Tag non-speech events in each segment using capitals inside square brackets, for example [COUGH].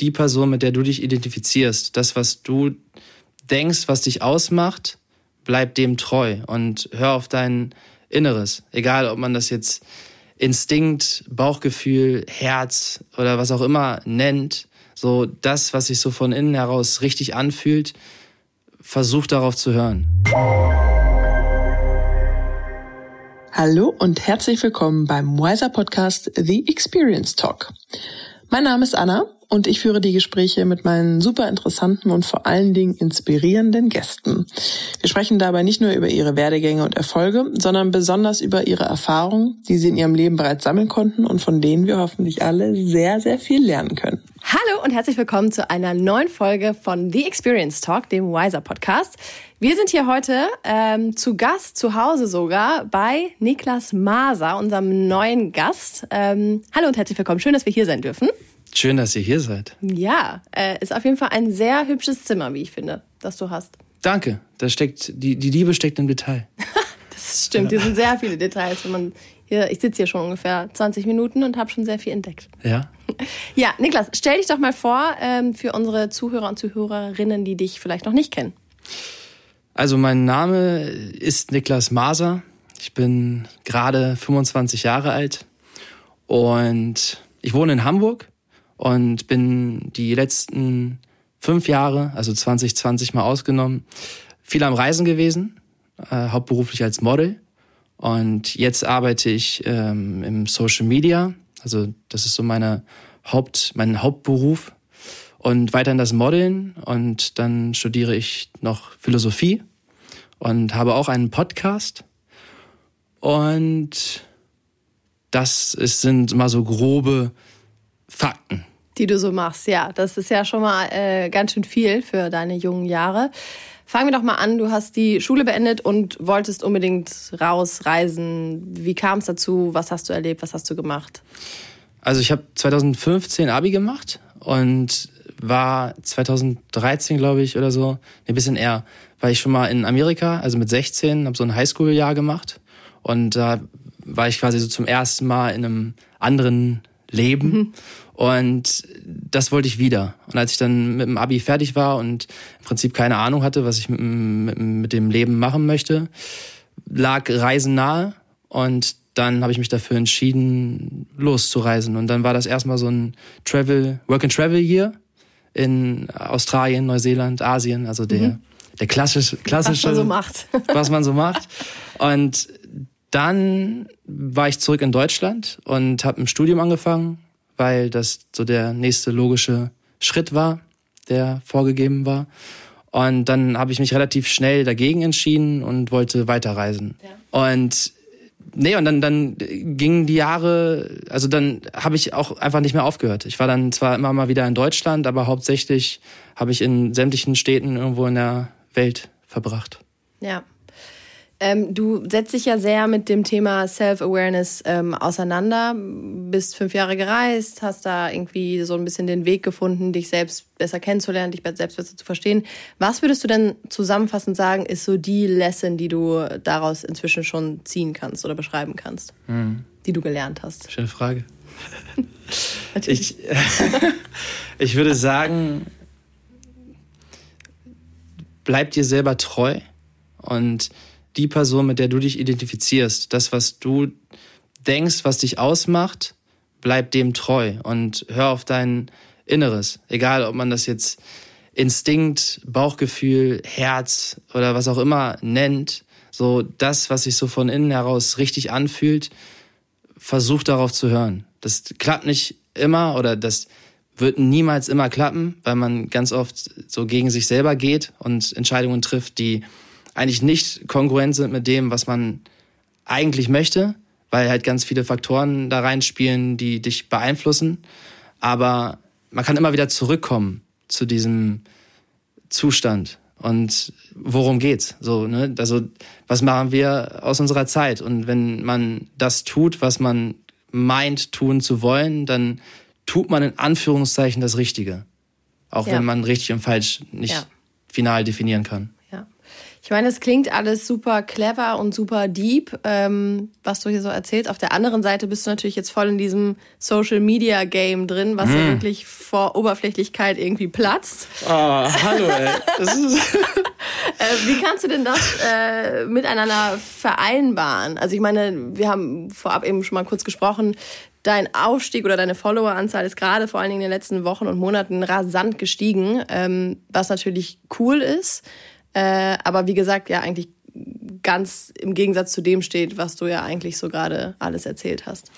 die Person, mit der du dich identifizierst, das, was du denkst, was dich ausmacht, bleib dem treu und hör auf dein Inneres. Egal, ob man das jetzt Instinkt, Bauchgefühl, Herz oder was auch immer nennt. So das, was sich so von innen heraus richtig anfühlt, versuch darauf zu hören. Hallo und herzlich willkommen beim Wiser Podcast The Experience Talk. Mein Name ist Anna und ich führe die Gespräche mit meinen super interessanten und vor allen Dingen inspirierenden Gästen. Wir sprechen dabei nicht nur über ihre Werdegänge und Erfolge, sondern besonders über ihre Erfahrungen, die sie in ihrem Leben bereits sammeln konnten und von denen wir hoffentlich alle sehr, sehr viel lernen können. Hallo und herzlich willkommen zu einer neuen Folge von The Experience Talk, dem Wiser Podcast. Wir sind hier heute ähm, zu Gast, zu Hause sogar, bei Niklas Maser, unserem neuen Gast. Ähm, hallo und herzlich willkommen. Schön, dass wir hier sein dürfen. Schön, dass ihr hier seid. Ja, äh, ist auf jeden Fall ein sehr hübsches Zimmer, wie ich finde, das du hast. Danke. Da steckt die, die Liebe steckt im Detail. [LAUGHS] das stimmt. Hier sind sehr viele Details. Wenn man hier, ich sitze hier schon ungefähr 20 Minuten und habe schon sehr viel entdeckt. Ja. [LAUGHS] Ja, Niklas, stell dich doch mal vor ähm, für unsere Zuhörer und Zuhörerinnen, die dich vielleicht noch nicht kennen. Also mein Name ist Niklas Maser. Ich bin gerade 25 Jahre alt und ich wohne in Hamburg und bin die letzten fünf Jahre, also 2020 mal ausgenommen, viel am Reisen gewesen, äh, hauptberuflich als Model. Und jetzt arbeite ich ähm, im Social Media, also das ist so meine Haupt, mein Hauptberuf. Und weiterhin das Modeln und dann studiere ich noch Philosophie und habe auch einen Podcast. Und das ist, sind mal so grobe Fakten die du so machst. Ja, das ist ja schon mal äh, ganz schön viel für deine jungen Jahre. Fangen wir doch mal an. Du hast die Schule beendet und wolltest unbedingt raus, reisen. Wie kam es dazu? Was hast du erlebt? Was hast du gemacht? Also ich habe 2015 Abi gemacht und war 2013, glaube ich, oder so, ein bisschen eher, war ich schon mal in Amerika, also mit 16, habe so ein Highschool-Jahr gemacht und da war ich quasi so zum ersten Mal in einem anderen Leben mhm. [LAUGHS] Und das wollte ich wieder. Und als ich dann mit dem Abi fertig war und im Prinzip keine Ahnung hatte, was ich mit, mit, mit dem Leben machen möchte, lag Reisen nahe. Und dann habe ich mich dafür entschieden, loszureisen. Und dann war das erstmal so ein Travel, Work and Travel Year in Australien, Neuseeland, Asien, also der, mhm. der klassische, klassische. Was man so macht. [LAUGHS] was man so macht. Und dann war ich zurück in Deutschland und habe ein Studium angefangen weil das so der nächste logische Schritt war, der vorgegeben war. Und dann habe ich mich relativ schnell dagegen entschieden und wollte weiterreisen. Ja. Und nee, und dann, dann gingen die Jahre, also dann habe ich auch einfach nicht mehr aufgehört. Ich war dann zwar immer mal wieder in Deutschland, aber hauptsächlich habe ich in sämtlichen Städten irgendwo in der Welt verbracht. Ja. Ähm, du setzt dich ja sehr mit dem Thema Self-Awareness ähm, auseinander, bist fünf Jahre gereist, hast da irgendwie so ein bisschen den Weg gefunden, dich selbst besser kennenzulernen, dich selbst besser zu verstehen. Was würdest du denn zusammenfassend sagen, ist so die Lesson, die du daraus inzwischen schon ziehen kannst oder beschreiben kannst, mhm. die du gelernt hast? Schöne Frage. [LAUGHS] ich, [LAUGHS] ich würde sagen, bleib dir selber treu und die Person, mit der du dich identifizierst, das, was du denkst, was dich ausmacht, bleib dem treu und hör auf dein Inneres. Egal, ob man das jetzt Instinkt, Bauchgefühl, Herz oder was auch immer nennt, so das, was sich so von innen heraus richtig anfühlt, versuch darauf zu hören. Das klappt nicht immer oder das wird niemals immer klappen, weil man ganz oft so gegen sich selber geht und Entscheidungen trifft, die eigentlich nicht kongruent sind mit dem, was man eigentlich möchte, weil halt ganz viele Faktoren da reinspielen, die dich beeinflussen. Aber man kann immer wieder zurückkommen zu diesem Zustand. Und worum geht's? So, ne? Also, was machen wir aus unserer Zeit? Und wenn man das tut, was man meint, tun zu wollen, dann tut man in Anführungszeichen das Richtige. Auch ja. wenn man richtig und falsch nicht ja. final definieren kann. Ich meine, es klingt alles super clever und super deep, ähm, was du hier so erzählst. Auf der anderen Seite bist du natürlich jetzt voll in diesem Social Media Game drin, was hm. ja wirklich vor Oberflächlichkeit irgendwie platzt. Oh, hallo, ey. [LAUGHS] äh, wie kannst du denn das äh, miteinander vereinbaren? Also ich meine, wir haben vorab eben schon mal kurz gesprochen, dein Aufstieg oder deine Followeranzahl ist gerade vor allen Dingen in den letzten Wochen und Monaten rasant gestiegen, ähm, was natürlich cool ist. Äh, aber wie gesagt, ja, eigentlich ganz im Gegensatz zu dem steht, was du ja eigentlich so gerade alles erzählt hast.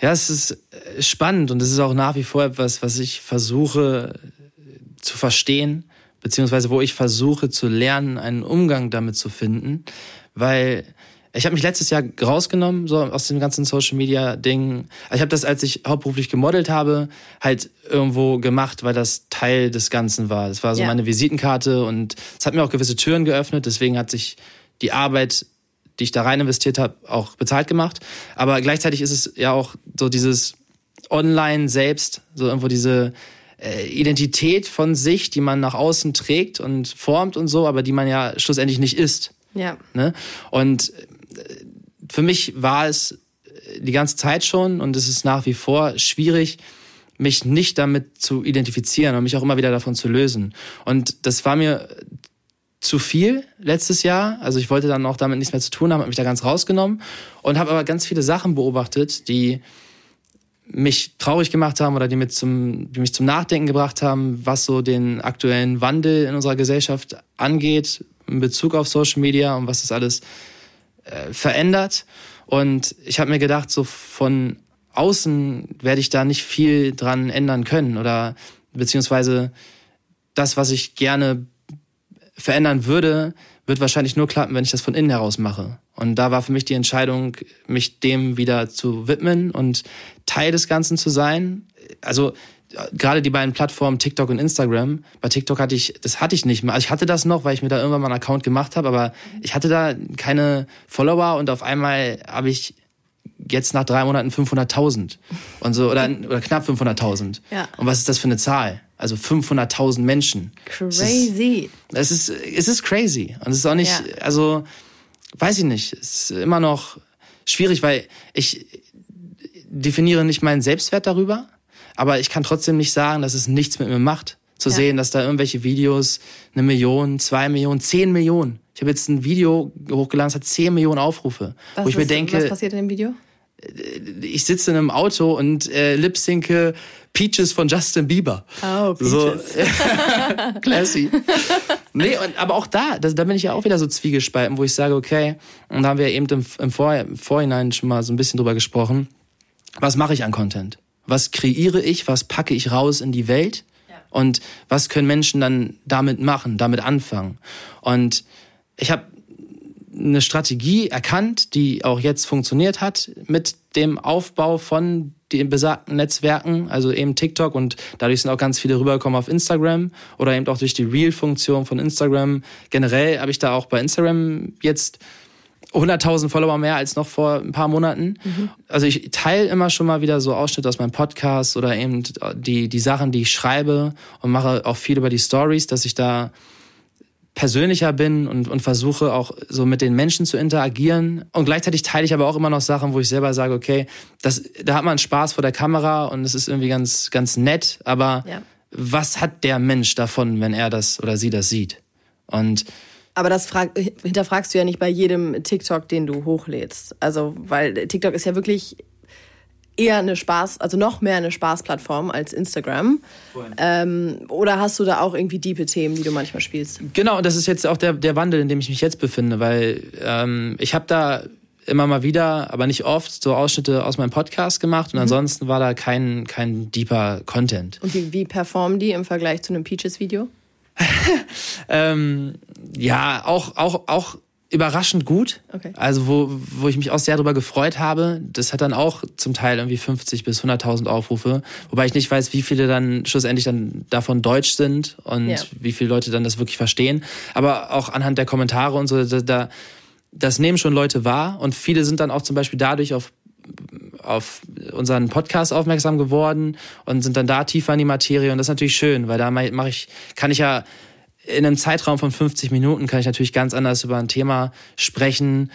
Ja, es ist äh, spannend und es ist auch nach wie vor etwas, was ich versuche äh, zu verstehen, beziehungsweise wo ich versuche zu lernen, einen Umgang damit zu finden, weil ich habe mich letztes Jahr rausgenommen, so aus dem ganzen Social Media Ding. Ich habe das, als ich hauptberuflich gemodelt habe, halt irgendwo gemacht, weil das Teil des Ganzen war. Es war so ja. meine Visitenkarte und es hat mir auch gewisse Türen geöffnet. Deswegen hat sich die Arbeit, die ich da rein investiert habe, auch bezahlt gemacht. Aber gleichzeitig ist es ja auch so dieses Online selbst, so irgendwo diese äh, Identität von sich, die man nach außen trägt und formt und so, aber die man ja schlussendlich nicht ist. Ja. Ne? Und für mich war es die ganze Zeit schon und es ist nach wie vor schwierig, mich nicht damit zu identifizieren und mich auch immer wieder davon zu lösen. Und das war mir zu viel letztes Jahr. Also ich wollte dann auch damit nichts mehr zu tun haben, habe mich da ganz rausgenommen und habe aber ganz viele Sachen beobachtet, die mich traurig gemacht haben oder die, mit zum, die mich zum Nachdenken gebracht haben, was so den aktuellen Wandel in unserer Gesellschaft angeht in Bezug auf Social Media und was das alles äh, verändert. Und ich habe mir gedacht, so von außen werde ich da nicht viel dran ändern können oder beziehungsweise das, was ich gerne verändern würde, wird wahrscheinlich nur klappen, wenn ich das von innen heraus mache. Und da war für mich die Entscheidung, mich dem wieder zu widmen und Teil des Ganzen zu sein. Also gerade die beiden Plattformen TikTok und Instagram. Bei TikTok hatte ich, das hatte ich nicht mehr. Also ich hatte das noch, weil ich mir da irgendwann mal einen Account gemacht habe, aber ich hatte da keine Follower und auf einmal habe ich jetzt nach drei Monaten 500.000 und so oder, oder knapp 500.000. Ja. Und was ist das für eine Zahl? Also 500.000 Menschen. Crazy. Es ist, es ist, es ist crazy und es ist auch nicht, ja. also weiß ich nicht, es ist immer noch schwierig, weil ich definiere nicht meinen Selbstwert darüber aber ich kann trotzdem nicht sagen, dass es nichts mit mir macht. Zu ja. sehen, dass da irgendwelche Videos eine Million, zwei Millionen, zehn Millionen. Ich habe jetzt ein Video hochgeladen, es hat zehn Millionen Aufrufe. Was wo ich ist, mir denke, was passiert in dem Video? Äh, ich sitze in einem Auto und äh, lipsinke Peaches von Justin Bieber. Oh, Peaches. So, [LAUGHS] classy. nee, und, aber auch da, da, da bin ich ja auch wieder so zwiegespalten, wo ich sage, okay, und da haben wir eben im, im, Vor im Vorhinein schon mal so ein bisschen drüber gesprochen, was mache ich an Content? Was kreiere ich, was packe ich raus in die Welt ja. und was können Menschen dann damit machen, damit anfangen. Und ich habe eine Strategie erkannt, die auch jetzt funktioniert hat mit dem Aufbau von den besagten Netzwerken, also eben TikTok und dadurch sind auch ganz viele rübergekommen auf Instagram oder eben auch durch die Reel-Funktion von Instagram. Generell habe ich da auch bei Instagram jetzt 100.000 Follower mehr als noch vor ein paar Monaten. Mhm. Also ich teile immer schon mal wieder so Ausschnitte aus meinem Podcast oder eben die, die Sachen, die ich schreibe und mache auch viel über die Stories, dass ich da persönlicher bin und, und versuche auch so mit den Menschen zu interagieren. Und gleichzeitig teile ich aber auch immer noch Sachen, wo ich selber sage, okay, das, da hat man Spaß vor der Kamera und es ist irgendwie ganz, ganz nett, aber ja. was hat der Mensch davon, wenn er das oder sie das sieht? Und aber das frag, hinterfragst du ja nicht bei jedem TikTok, den du hochlädst. Also, weil TikTok ist ja wirklich eher eine Spaß, also noch mehr eine Spaßplattform als Instagram. Ähm, oder hast du da auch irgendwie diepe Themen, die du manchmal spielst? Genau, und das ist jetzt auch der, der Wandel, in dem ich mich jetzt befinde, weil ähm, ich habe da immer mal wieder, aber nicht oft, so Ausschnitte aus meinem Podcast gemacht und mhm. ansonsten war da kein, kein deeper Content. Und wie, wie performen die im Vergleich zu einem Peaches-Video? [LAUGHS] ähm, ja, auch, auch, auch überraschend gut. Okay. Also wo, wo ich mich auch sehr darüber gefreut habe. Das hat dann auch zum Teil irgendwie 50 bis 100.000 Aufrufe. Wobei ich nicht weiß, wie viele dann schlussendlich dann davon deutsch sind und ja. wie viele Leute dann das wirklich verstehen. Aber auch anhand der Kommentare und so, da, da das nehmen schon Leute wahr und viele sind dann auch zum Beispiel dadurch auf auf unseren Podcast aufmerksam geworden und sind dann da tiefer in die Materie und das ist natürlich schön, weil da mache ich, kann ich ja in einem Zeitraum von 50 Minuten kann ich natürlich ganz anders über ein Thema sprechen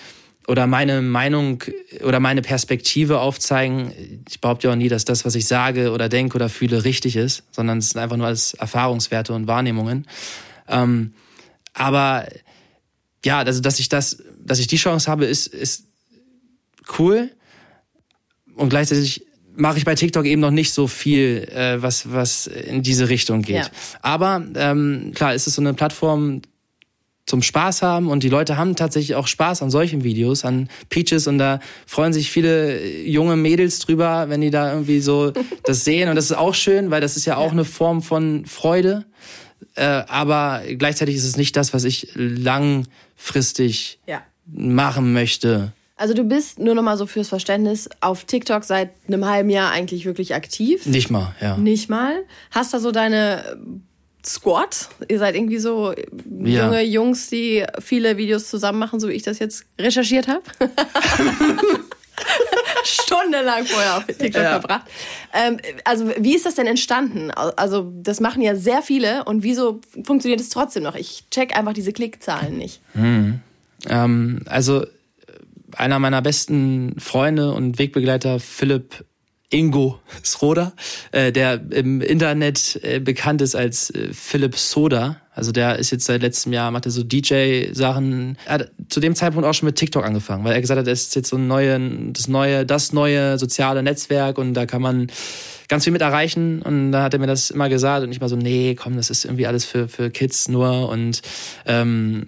oder meine Meinung oder meine Perspektive aufzeigen. Ich behaupte ja auch nie, dass das, was ich sage oder denke oder fühle, richtig ist, sondern es sind einfach nur alles Erfahrungswerte und Wahrnehmungen. Ähm, aber ja, also dass ich das, dass ich die Chance habe, ist, ist cool. Und gleichzeitig mache ich bei TikTok eben noch nicht so viel, äh, was, was in diese Richtung geht. Ja. Aber ähm, klar, ist es so eine Plattform zum Spaß haben und die Leute haben tatsächlich auch Spaß an solchen Videos, an Peaches und da freuen sich viele junge Mädels drüber, wenn die da irgendwie so [LAUGHS] das sehen und das ist auch schön, weil das ist ja auch ja. eine Form von Freude, äh, aber gleichzeitig ist es nicht das, was ich langfristig ja. machen möchte. Also du bist nur noch mal so fürs Verständnis auf TikTok seit einem halben Jahr eigentlich wirklich aktiv. Nicht mal, ja. Nicht mal. Hast da so deine Squad? Ihr seid irgendwie so ja. junge Jungs, die viele Videos zusammen machen, so wie ich das jetzt recherchiert habe. [LAUGHS] Stundenlang vorher auf TikTok ja. verbracht. Ähm, also wie ist das denn entstanden? Also das machen ja sehr viele und wieso funktioniert es trotzdem noch? Ich check einfach diese Klickzahlen nicht. Hm. Ähm, also einer meiner besten Freunde und Wegbegleiter, Philipp Ingo Sroda, äh, der im Internet äh, bekannt ist als äh, Philipp Soda. Also der ist jetzt seit letztem Jahr, macht er so DJ-Sachen. Er hat zu dem Zeitpunkt auch schon mit TikTok angefangen, weil er gesagt hat, es ist jetzt so ein neue, das neue, das neue soziale Netzwerk und da kann man ganz viel mit erreichen. Und da hat er mir das immer gesagt und ich war so, nee, komm, das ist irgendwie alles für, für Kids nur und ähm,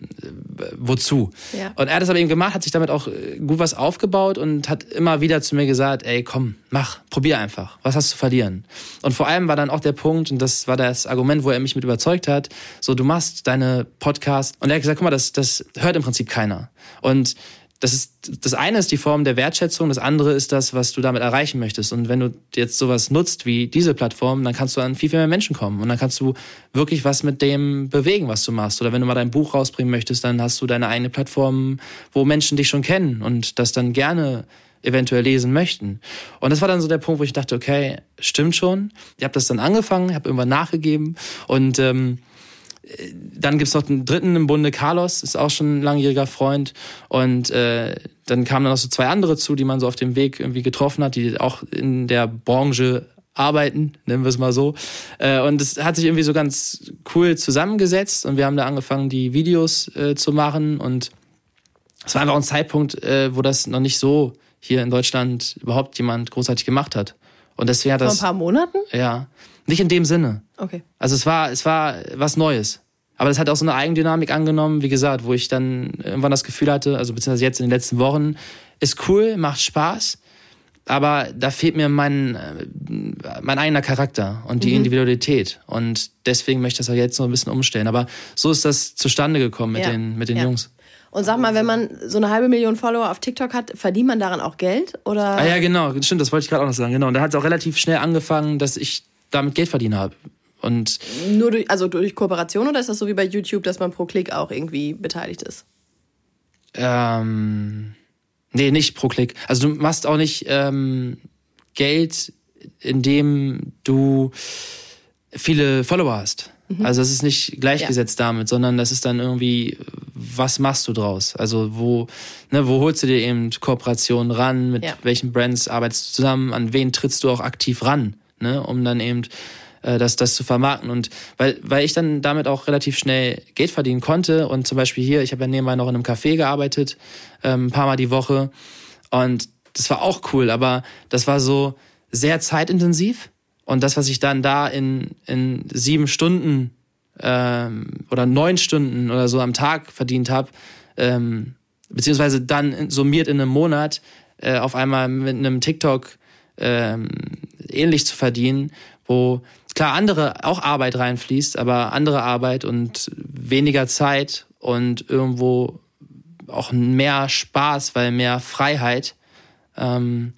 wozu? Ja. Und er hat das aber eben gemacht, hat sich damit auch äh, gut was aufgebaut und hat immer wieder zu mir gesagt, ey, komm, mach, probier einfach. Was hast du zu verlieren? Und vor allem war dann auch der Punkt, und das war das Argument, wo er mich mit überzeugt hat, so, du machst deine Podcast und er hat gesagt, guck mal, das, das hört im Prinzip keiner. Und das ist, das eine ist die Form der Wertschätzung, das andere ist das, was du damit erreichen möchtest. Und wenn du jetzt sowas nutzt wie diese Plattform, dann kannst du an viel, viel mehr Menschen kommen. Und dann kannst du wirklich was mit dem bewegen, was du machst. Oder wenn du mal dein Buch rausbringen möchtest, dann hast du deine eigene Plattform, wo Menschen dich schon kennen und das dann gerne eventuell lesen möchten. Und das war dann so der Punkt, wo ich dachte, okay, stimmt schon. Ich habe das dann angefangen, habe irgendwann nachgegeben und ähm, dann gibt's noch einen dritten im Bunde, Carlos, ist auch schon ein langjähriger Freund. Und äh, dann kamen dann noch so zwei andere zu, die man so auf dem Weg irgendwie getroffen hat, die auch in der Branche arbeiten, nennen wir es mal so. Äh, und es hat sich irgendwie so ganz cool zusammengesetzt und wir haben da angefangen, die Videos äh, zu machen. Und es war einfach ein Zeitpunkt, äh, wo das noch nicht so hier in Deutschland überhaupt jemand großartig gemacht hat. Und deswegen hat das. Vor ein paar Monaten? Ja. Nicht in dem Sinne. Okay. Also es war, es war was Neues. Aber das hat auch so eine Eigendynamik angenommen, wie gesagt, wo ich dann irgendwann das Gefühl hatte, also beziehungsweise jetzt in den letzten Wochen, ist cool, macht Spaß, aber da fehlt mir mein, mein eigener Charakter und die mhm. Individualität. Und deswegen möchte ich das auch jetzt noch ein bisschen umstellen. Aber so ist das zustande gekommen mit ja. den, mit den ja. Jungs. Und sag mal, wenn man so eine halbe Million Follower auf TikTok hat, verdient man daran auch Geld? Oder? Ah ja, genau, stimmt, das wollte ich gerade auch noch sagen. Genau. Und da hat es auch relativ schnell angefangen, dass ich damit Geld verdienen habe. Und Nur durch, also durch Kooperation oder ist das so wie bei YouTube, dass man pro Klick auch irgendwie beteiligt ist? Ähm, nee, nicht pro Klick. Also du machst auch nicht ähm, Geld, indem du viele Follower hast. Mhm. Also es ist nicht gleichgesetzt ja. damit, sondern das ist dann irgendwie, was machst du draus? Also wo, ne, wo holst du dir eben Kooperationen ran? Mit ja. welchen Brands arbeitest du zusammen? An wen trittst du auch aktiv ran? Ne, um dann eben äh, das, das zu vermarkten. Und weil, weil ich dann damit auch relativ schnell Geld verdienen konnte und zum Beispiel hier, ich habe ja nebenbei noch in einem Café gearbeitet, ähm, ein paar Mal die Woche. Und das war auch cool, aber das war so sehr zeitintensiv. Und das, was ich dann da in, in sieben Stunden ähm, oder neun Stunden oder so am Tag verdient habe, ähm, beziehungsweise dann summiert in einem Monat äh, auf einmal mit einem TikTok ähm, ähnlich zu verdienen, wo klar andere auch Arbeit reinfließt, aber andere Arbeit und weniger Zeit und irgendwo auch mehr Spaß, weil mehr Freiheit. Ähm,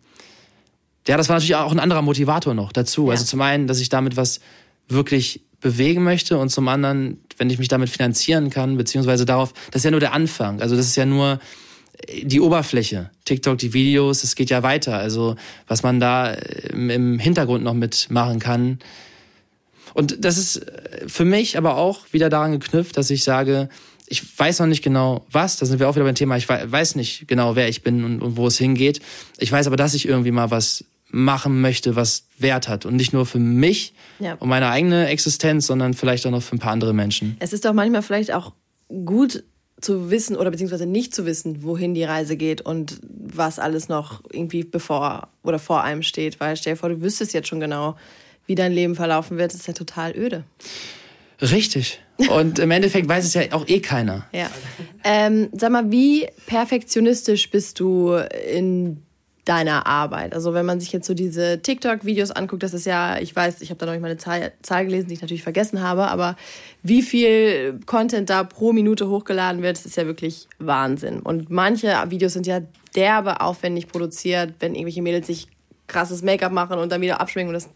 ja, das war natürlich auch ein anderer Motivator noch dazu. Ja. Also zum einen, dass ich damit was wirklich bewegen möchte und zum anderen, wenn ich mich damit finanzieren kann, beziehungsweise darauf, das ist ja nur der Anfang. Also das ist ja nur die Oberfläche. TikTok, die Videos, es geht ja weiter. Also was man da im Hintergrund noch mitmachen kann, Und das ist für mich aber auch wieder daran geknüpft, dass ich sage, ich weiß noch nicht genau was, da sind wir auch wieder beim Thema, ich weiß nicht genau, wer ich bin und, und wo es hingeht. Ich weiß aber, dass ich irgendwie mal was machen möchte, was Wert hat. Und nicht nur für mich ja. und meine eigene Existenz, sondern vielleicht auch noch für ein paar andere Menschen. Es ist doch manchmal vielleicht auch gut zu wissen oder beziehungsweise nicht zu wissen, wohin die Reise geht und was alles noch irgendwie bevor oder vor einem steht. Weil stell dir vor, du wüsstest jetzt schon genau, wie dein Leben verlaufen wird. Das ist ja total öde. Richtig. Und im Endeffekt weiß es ja auch eh keiner. Ja. Ähm, sag mal, wie perfektionistisch bist du in deiner Arbeit? Also wenn man sich jetzt so diese TikTok-Videos anguckt, das ist ja, ich weiß, ich habe da noch nicht mal eine Zahl, Zahl, gelesen, die ich natürlich vergessen habe, aber wie viel Content da pro Minute hochgeladen wird, das ist ja wirklich Wahnsinn. Und manche Videos sind ja derbe aufwendig produziert, wenn irgendwelche Mädels sich krasses Make-up machen und dann wieder abschminken und das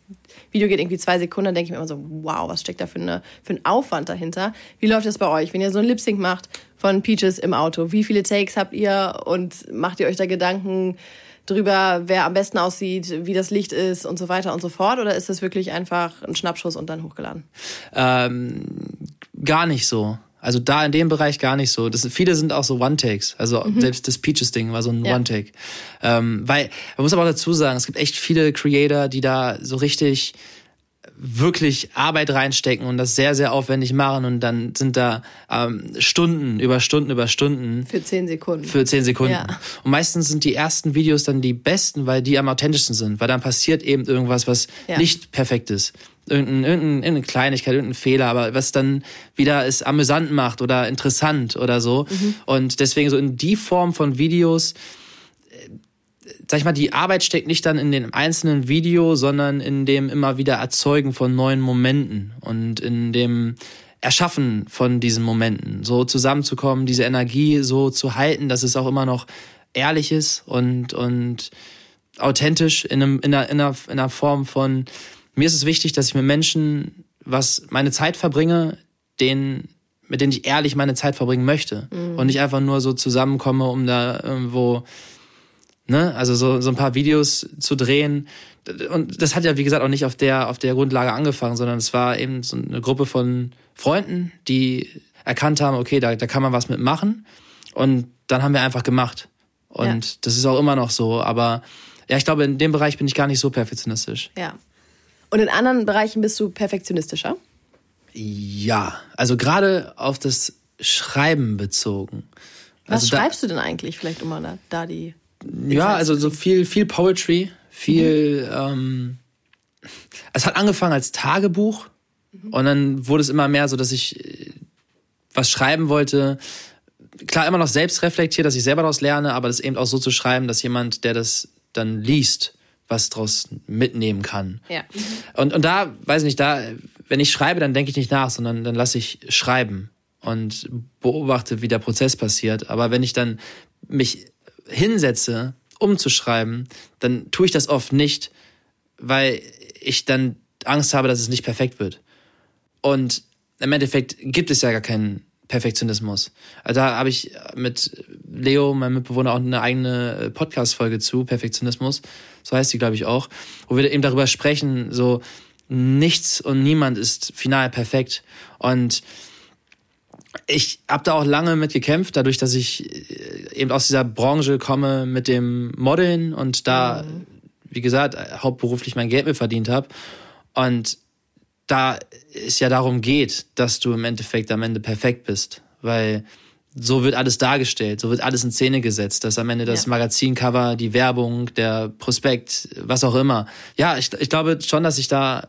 Video geht irgendwie zwei Sekunden, dann denke ich mir immer so, wow, was steckt da für, eine, für ein Aufwand dahinter? Wie läuft das bei euch, wenn ihr so ein Lip-Sync macht von Peaches im Auto? Wie viele Takes habt ihr und macht ihr euch da Gedanken, drüber, wer am besten aussieht, wie das Licht ist und so weiter und so fort? Oder ist das wirklich einfach ein Schnappschuss und dann hochgeladen? Ähm, gar nicht so. Also da in dem Bereich gar nicht so. Das, viele sind auch so One-Takes. Also mhm. selbst das Peaches-Ding war so ein ja. One-Take. Ähm, weil, man muss aber auch dazu sagen, es gibt echt viele Creator, die da so richtig wirklich Arbeit reinstecken und das sehr, sehr aufwendig machen und dann sind da ähm, Stunden über Stunden über Stunden. Für zehn Sekunden. Für zehn Sekunden. Ja. Und meistens sind die ersten Videos dann die besten, weil die am authentischsten sind, weil dann passiert eben irgendwas, was ja. nicht perfekt ist. Irgendein, irgendein, irgendeine Kleinigkeit, irgendein Fehler, aber was dann wieder es amüsant macht oder interessant oder so. Mhm. Und deswegen so in die Form von Videos, sag ich mal, die Arbeit steckt nicht dann in dem einzelnen Video, sondern in dem immer wieder Erzeugen von neuen Momenten und in dem Erschaffen von diesen Momenten, so zusammenzukommen, diese Energie so zu halten, dass es auch immer noch ehrlich ist und, und authentisch in, einem, in, einer, in, einer, in einer Form von, mir ist es wichtig, dass ich mit Menschen was meine Zeit verbringe, denen mit denen ich ehrlich meine Zeit verbringen möchte mhm. und nicht einfach nur so zusammenkomme, um da irgendwo Ne? Also so, so ein paar Videos zu drehen. Und das hat ja, wie gesagt, auch nicht auf der, auf der Grundlage angefangen, sondern es war eben so eine Gruppe von Freunden, die erkannt haben, okay, da, da kann man was mitmachen. Und dann haben wir einfach gemacht. Und ja. das ist auch immer noch so. Aber ja, ich glaube, in dem Bereich bin ich gar nicht so perfektionistisch. Ja. Und in anderen Bereichen bist du perfektionistischer? Ja, also gerade auf das Schreiben bezogen. Was also schreibst du denn eigentlich? Vielleicht um mal da, da die ja, also so viel, viel Poetry, viel. Mhm. Ähm, es hat angefangen als Tagebuch mhm. und dann wurde es immer mehr so, dass ich äh, was schreiben wollte. Klar, immer noch selbst reflektiert, dass ich selber daraus lerne, aber das eben auch so zu schreiben, dass jemand, der das dann liest, was daraus mitnehmen kann. Ja. Und, und da, weiß ich nicht, da, wenn ich schreibe, dann denke ich nicht nach, sondern dann lasse ich schreiben und beobachte, wie der Prozess passiert. Aber wenn ich dann mich hinsetze, um zu schreiben, dann tue ich das oft nicht, weil ich dann Angst habe, dass es nicht perfekt wird. Und im Endeffekt gibt es ja gar keinen Perfektionismus. Also da habe ich mit Leo, meinem Mitbewohner, auch eine eigene Podcast-Folge zu, Perfektionismus. So heißt sie, glaube ich, auch, wo wir eben darüber sprechen, so nichts und niemand ist final perfekt. Und ich habe da auch lange mit gekämpft, dadurch, dass ich äh, eben aus dieser Branche komme mit dem Modeln und da, mhm. wie gesagt, hauptberuflich mein Geld mit verdient habe. Und da es ja darum geht, dass du im Endeffekt am Ende perfekt bist, weil so wird alles dargestellt, so wird alles in Szene gesetzt, dass am Ende das ja. Magazincover, die Werbung, der Prospekt, was auch immer. Ja, ich, ich glaube schon, dass ich da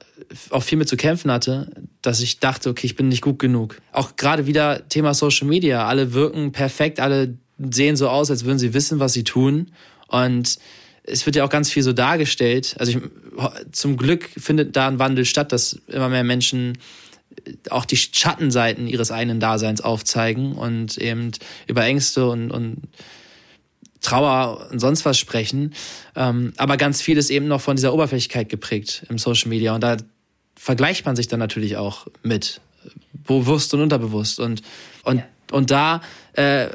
auch viel mit zu kämpfen hatte, dass ich dachte, okay, ich bin nicht gut genug. Auch gerade wieder Thema Social Media. Alle wirken perfekt, alle sehen so aus, als würden sie wissen, was sie tun. Und es wird ja auch ganz viel so dargestellt. Also ich, zum Glück findet da ein Wandel statt, dass immer mehr Menschen auch die Schattenseiten ihres eigenen Daseins aufzeigen und eben über Ängste und, und Trauer und sonst was sprechen. Ähm, aber ganz viel ist eben noch von dieser Oberflächlichkeit geprägt im Social Media. Und da vergleicht man sich dann natürlich auch mit, bewusst und unterbewusst. Und, und, ja. und da, äh,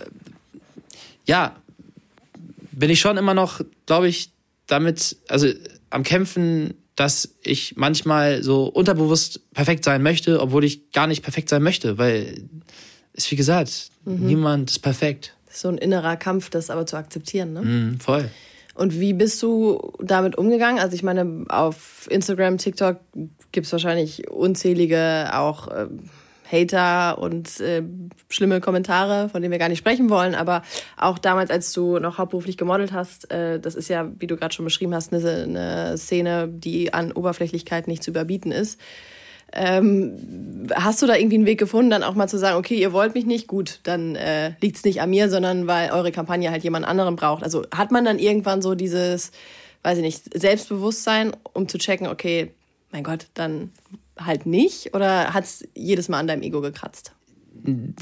ja, bin ich schon immer noch, glaube ich, damit, also am Kämpfen, dass ich manchmal so unterbewusst perfekt sein möchte, obwohl ich gar nicht perfekt sein möchte, weil ist wie gesagt, mhm. niemand ist perfekt. So ein innerer Kampf, das aber zu akzeptieren, ne? Mhm, voll. Und wie bist du damit umgegangen? Also ich meine, auf Instagram, TikTok gibt es wahrscheinlich unzählige auch äh, Hater und äh, schlimme Kommentare, von denen wir gar nicht sprechen wollen. Aber auch damals, als du noch hauptberuflich gemodelt hast, äh, das ist ja, wie du gerade schon beschrieben hast, eine, eine Szene, die an Oberflächlichkeit nicht zu überbieten ist. Ähm, hast du da irgendwie einen Weg gefunden, dann auch mal zu sagen, okay, ihr wollt mich nicht, gut, dann äh, liegt es nicht an mir, sondern weil eure Kampagne halt jemand anderen braucht. Also hat man dann irgendwann so dieses, weiß ich nicht, Selbstbewusstsein, um zu checken, okay, mein Gott, dann halt nicht? Oder hat es jedes Mal an deinem Ego gekratzt?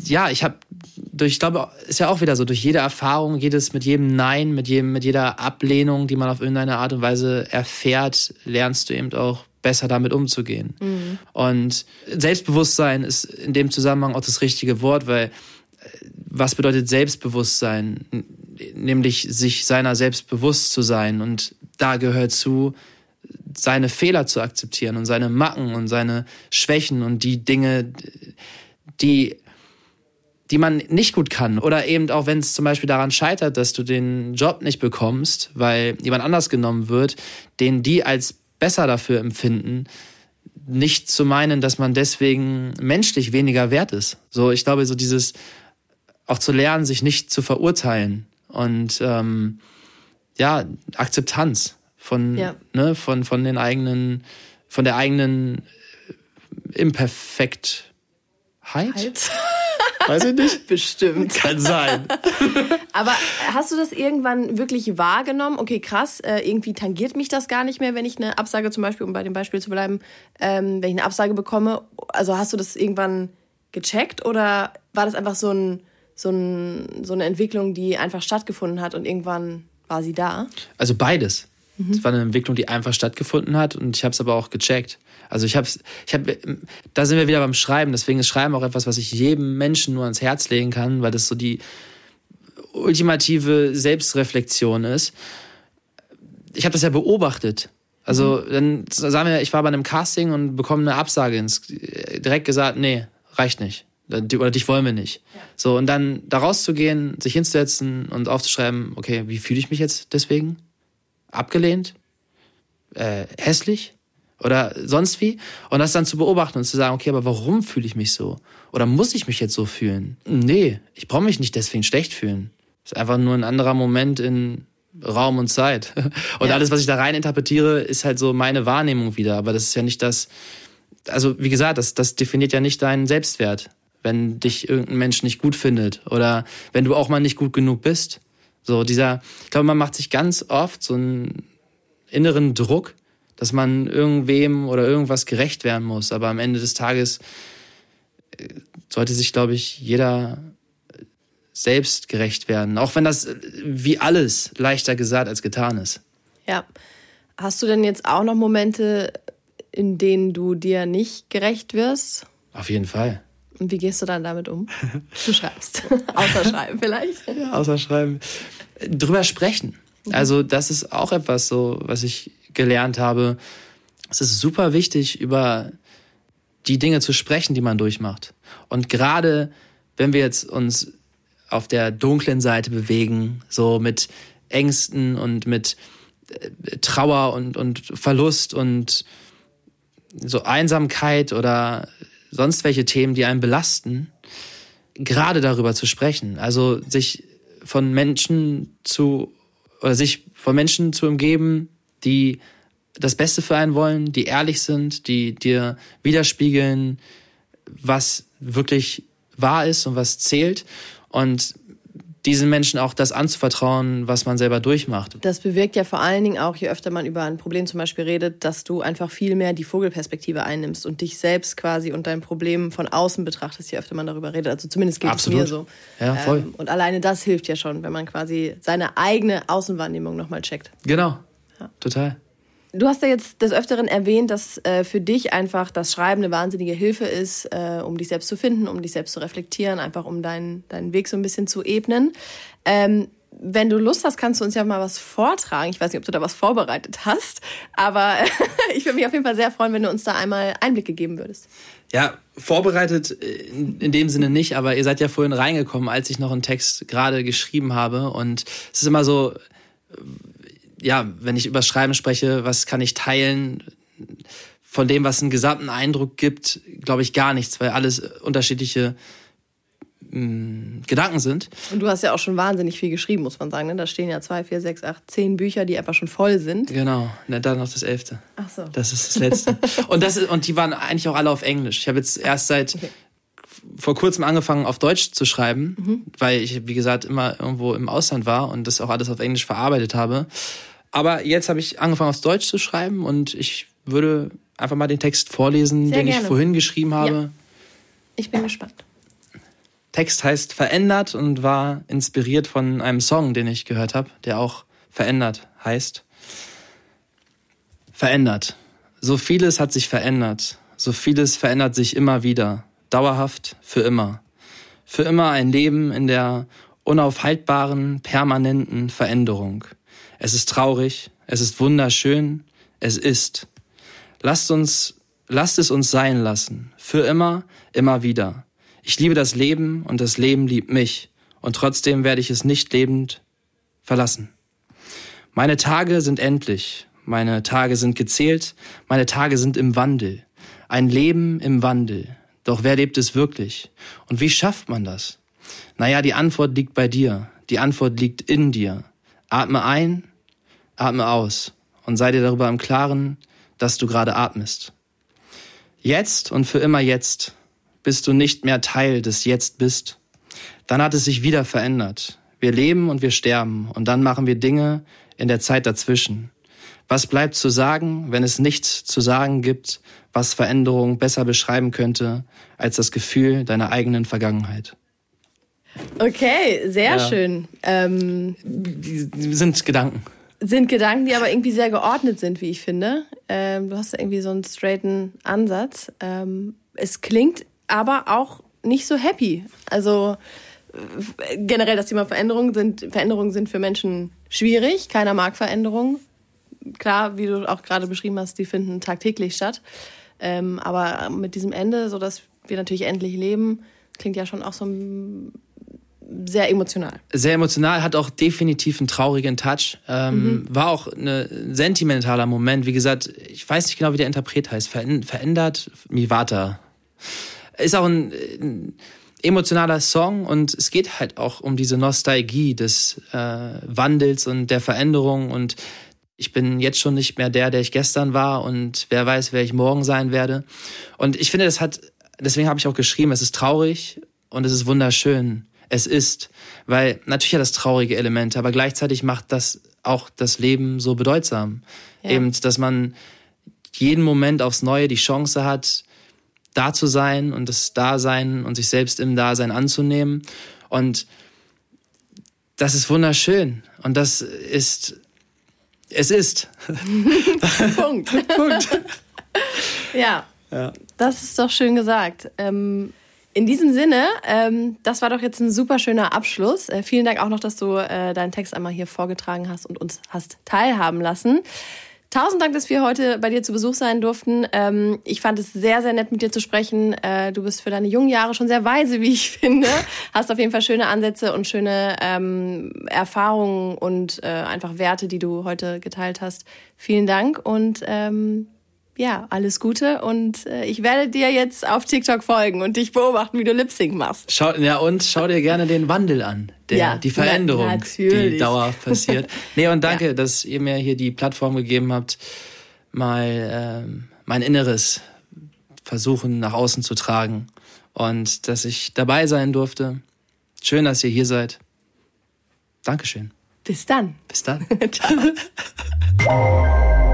Ja, ich habe durch, ich glaube, ist ja auch wieder so, durch jede Erfahrung, jedes, mit jedem Nein, mit jedem, mit jeder Ablehnung, die man auf irgendeine Art und Weise erfährt, lernst du eben auch besser damit umzugehen. Mhm. Und Selbstbewusstsein ist in dem Zusammenhang auch das richtige Wort, weil äh, was bedeutet Selbstbewusstsein? Nämlich sich seiner selbst bewusst zu sein. Und da gehört zu, seine Fehler zu akzeptieren und seine Macken und seine Schwächen und die Dinge, die, die man nicht gut kann. Oder eben auch, wenn es zum Beispiel daran scheitert, dass du den Job nicht bekommst, weil jemand anders genommen wird, den die als besser dafür empfinden, nicht zu meinen, dass man deswegen menschlich weniger wert ist. So, ich glaube, so dieses auch zu lernen, sich nicht zu verurteilen und ähm, ja, Akzeptanz von, ja. ne, von, von den eigenen, von der eigenen äh, Imperfektheit. Halt. Weiß ich nicht. [LAUGHS] Bestimmt. Kann sein. [LAUGHS] Aber hast du das irgendwann wirklich wahrgenommen? Okay, krass, äh, irgendwie tangiert mich das gar nicht mehr, wenn ich eine Absage zum Beispiel, um bei dem Beispiel zu bleiben, ähm, wenn ich eine Absage bekomme. Also hast du das irgendwann gecheckt oder war das einfach so, ein, so, ein, so eine Entwicklung, die einfach stattgefunden hat und irgendwann war sie da? Also beides. Mhm. Es war eine Entwicklung, die einfach stattgefunden hat und ich habe es aber auch gecheckt. Also ich habe, ich habe, da sind wir wieder beim Schreiben. Deswegen ist Schreiben auch etwas, was ich jedem Menschen nur ans Herz legen kann, weil das so die ultimative Selbstreflexion ist. Ich habe das ja beobachtet. Also dann sagen wir, ich war bei einem Casting und bekomme eine Absage ins, direkt gesagt, nee, reicht nicht. Oder dich wollen wir nicht. Ja. So, und dann da rauszugehen, sich hinzusetzen und aufzuschreiben, okay, wie fühle ich mich jetzt deswegen? Abgelehnt, äh, hässlich oder sonst wie. Und das dann zu beobachten und zu sagen, okay, aber warum fühle ich mich so? Oder muss ich mich jetzt so fühlen? Nee, ich brauche mich nicht deswegen schlecht fühlen. Das ist einfach nur ein anderer Moment in Raum und Zeit. [LAUGHS] Und ja. alles, was ich da rein interpretiere, ist halt so meine Wahrnehmung wieder. Aber das ist ja nicht das, also wie gesagt, das, das definiert ja nicht deinen Selbstwert, wenn dich irgendein Mensch nicht gut findet oder wenn du auch mal nicht gut genug bist. So dieser, ich glaube, man macht sich ganz oft so einen inneren Druck, dass man irgendwem oder irgendwas gerecht werden muss. Aber am Ende des Tages äh, sollte sich, glaube ich, jeder selbst gerecht werden. Auch wenn das äh, wie alles leichter gesagt als getan ist. Ja. Hast du denn jetzt auch noch Momente, in denen du dir nicht gerecht wirst? Auf jeden Fall. Und wie gehst du dann damit um? Du schreibst. [LAUGHS] außer schreiben vielleicht. Ja, außer schreiben. Drüber sprechen. Also das ist auch etwas so, was ich gelernt habe. Es ist super wichtig, über die Dinge zu sprechen, die man durchmacht. Und gerade wenn wir jetzt uns auf der dunklen Seite bewegen, so mit Ängsten und mit äh, Trauer und, und Verlust und so Einsamkeit oder sonst welche Themen, die einen belasten, gerade darüber zu sprechen. Also sich von Menschen zu oder sich von Menschen zu umgeben, die das Beste für einen wollen, die ehrlich sind, die dir widerspiegeln, was wirklich wahr ist und was zählt. Und diesen Menschen auch das anzuvertrauen, was man selber durchmacht. Das bewirkt ja vor allen Dingen auch, je öfter man über ein Problem zum Beispiel redet, dass du einfach viel mehr die Vogelperspektive einnimmst und dich selbst quasi und dein Problem von außen betrachtest, je öfter man darüber redet. Also zumindest geht es mir so. Ja, voll. Ähm, und alleine das hilft ja schon, wenn man quasi seine eigene Außenwahrnehmung nochmal checkt. Genau. Ja. Total. Du hast ja jetzt des Öfteren erwähnt, dass äh, für dich einfach das Schreiben eine wahnsinnige Hilfe ist, äh, um dich selbst zu finden, um dich selbst zu reflektieren, einfach um deinen, deinen Weg so ein bisschen zu ebnen. Ähm, wenn du Lust hast, kannst du uns ja mal was vortragen. Ich weiß nicht, ob du da was vorbereitet hast, aber [LAUGHS] ich würde mich auf jeden Fall sehr freuen, wenn du uns da einmal Einblicke geben würdest. Ja, vorbereitet in, in, dem Sinne nicht, aber ihr seid ja vorhin reingekommen, als ich noch einen Text gerade geschrieben habe. Und es ist immer so, ja, wenn ich über Schreiben spreche, was kann ich teilen? Von dem, was einen gesamten Eindruck gibt, glaube ich gar nichts, weil alles unterschiedliche mh, Gedanken sind. Und du hast ja auch schon wahnsinnig viel geschrieben, muss man sagen. Ne? Da stehen ja zwei, vier, sechs, acht, zehn Bücher, die einfach schon voll sind. Genau, Na, dann noch das elfte. Ach so. Das ist das letzte. [LAUGHS] und, das ist, und die waren eigentlich auch alle auf Englisch. Ich habe jetzt erst seit okay. vor kurzem angefangen, auf Deutsch zu schreiben, mhm. weil ich, wie gesagt, immer irgendwo im Ausland war und das auch alles auf Englisch verarbeitet habe. Aber jetzt habe ich angefangen, auf Deutsch zu schreiben und ich würde einfach mal den Text vorlesen, Sehr den gerne. ich vorhin geschrieben habe. Ja. Ich bin gespannt. Text heißt Verändert und war inspiriert von einem Song, den ich gehört habe, der auch Verändert heißt. Verändert. So vieles hat sich verändert. So vieles verändert sich immer wieder. Dauerhaft, für immer. Für immer ein Leben in der unaufhaltbaren, permanenten Veränderung. Es ist traurig, es ist wunderschön, es ist. Lasst uns, lasst es uns sein lassen. Für immer, immer wieder. Ich liebe das Leben und das Leben liebt mich und trotzdem werde ich es nicht lebend verlassen. Meine Tage sind endlich, meine Tage sind gezählt, meine Tage sind im Wandel. Ein Leben im Wandel. Doch wer lebt es wirklich? Und wie schafft man das? Naja, die Antwort liegt bei dir. Die Antwort liegt in dir. Atme ein, atme aus und sei dir darüber im Klaren, dass du gerade atmest. Jetzt und für immer jetzt bist du nicht mehr Teil des Jetzt bist. Dann hat es sich wieder verändert. Wir leben und wir sterben und dann machen wir Dinge in der Zeit dazwischen. Was bleibt zu sagen, wenn es nichts zu sagen gibt, was Veränderung besser beschreiben könnte als das Gefühl deiner eigenen Vergangenheit? Okay, sehr ja. schön. Ähm, sind Gedanken. Sind Gedanken, die aber irgendwie sehr geordnet sind, wie ich finde. Ähm, du hast irgendwie so einen straighten Ansatz. Ähm, es klingt aber auch nicht so happy. Also generell das Thema Veränderungen sind, Veränderungen sind für Menschen schwierig. Keiner mag Veränderungen. Klar, wie du auch gerade beschrieben hast, die finden tagtäglich statt. Ähm, aber mit diesem Ende, so dass wir natürlich endlich leben, klingt ja schon auch so sehr emotional. Sehr emotional, hat auch definitiv einen traurigen Touch. Ähm, mhm. War auch ein sentimentaler Moment. Wie gesagt, ich weiß nicht genau, wie der Interpret heißt. Verändert Mivata. Ist auch ein, ein emotionaler Song und es geht halt auch um diese Nostalgie des äh, Wandels und der Veränderung und ich bin jetzt schon nicht mehr der, der ich gestern war und wer weiß, wer ich morgen sein werde. Und ich finde, das hat, deswegen habe ich auch geschrieben, es ist traurig und es ist wunderschön. Es ist, weil natürlich hat das traurige Elemente, aber gleichzeitig macht das auch das Leben so bedeutsam. Ja. Eben, dass man jeden Moment aufs Neue die Chance hat, da zu sein und das Dasein und sich selbst im Dasein anzunehmen. Und das ist wunderschön. Und das ist, es ist. [LAUGHS] Punkt. [LAUGHS] Punkt. ja, ja, das ist doch schön gesagt. Ähm, in diesem Sinne, ähm, das war doch jetzt ein super schöner Abschluss. Äh, vielen Dank auch noch, dass du äh, deinen Text einmal hier vorgetragen hast und uns hast teilhaben lassen. Tausend Dank, dass wir heute bei dir zu Besuch sein durften. Ähm, ich fand es sehr, sehr nett, mit dir zu sprechen. Äh, du bist für deine jungen Jahre schon sehr weise, wie ich [LAUGHS] finde. Hast auf jeden Fall schöne Ansätze und schöne ähm, Erfahrungen und äh, einfach Werte, die du heute geteilt hast. Vielen Dank und ähm, ja, alles Gute und äh, ich werde dir jetzt auf TikTok folgen und dich beobachten, wie du Lip Sync machst. Schau, ja, und schau dir gerne den Wandel an, der, ja, die Veränderung, na, die dauerhaft passiert. nee, und [LAUGHS] danke, ja. dass ihr mir hier die Plattform gegeben habt, mal ähm, mein Inneres versuchen nach außen zu tragen und dass ich dabei sein durfte. Schön, dass ihr hier seid. Dankeschön. Bis dann. Bis dann. [LAUGHS] Ciao. [LAUGHS]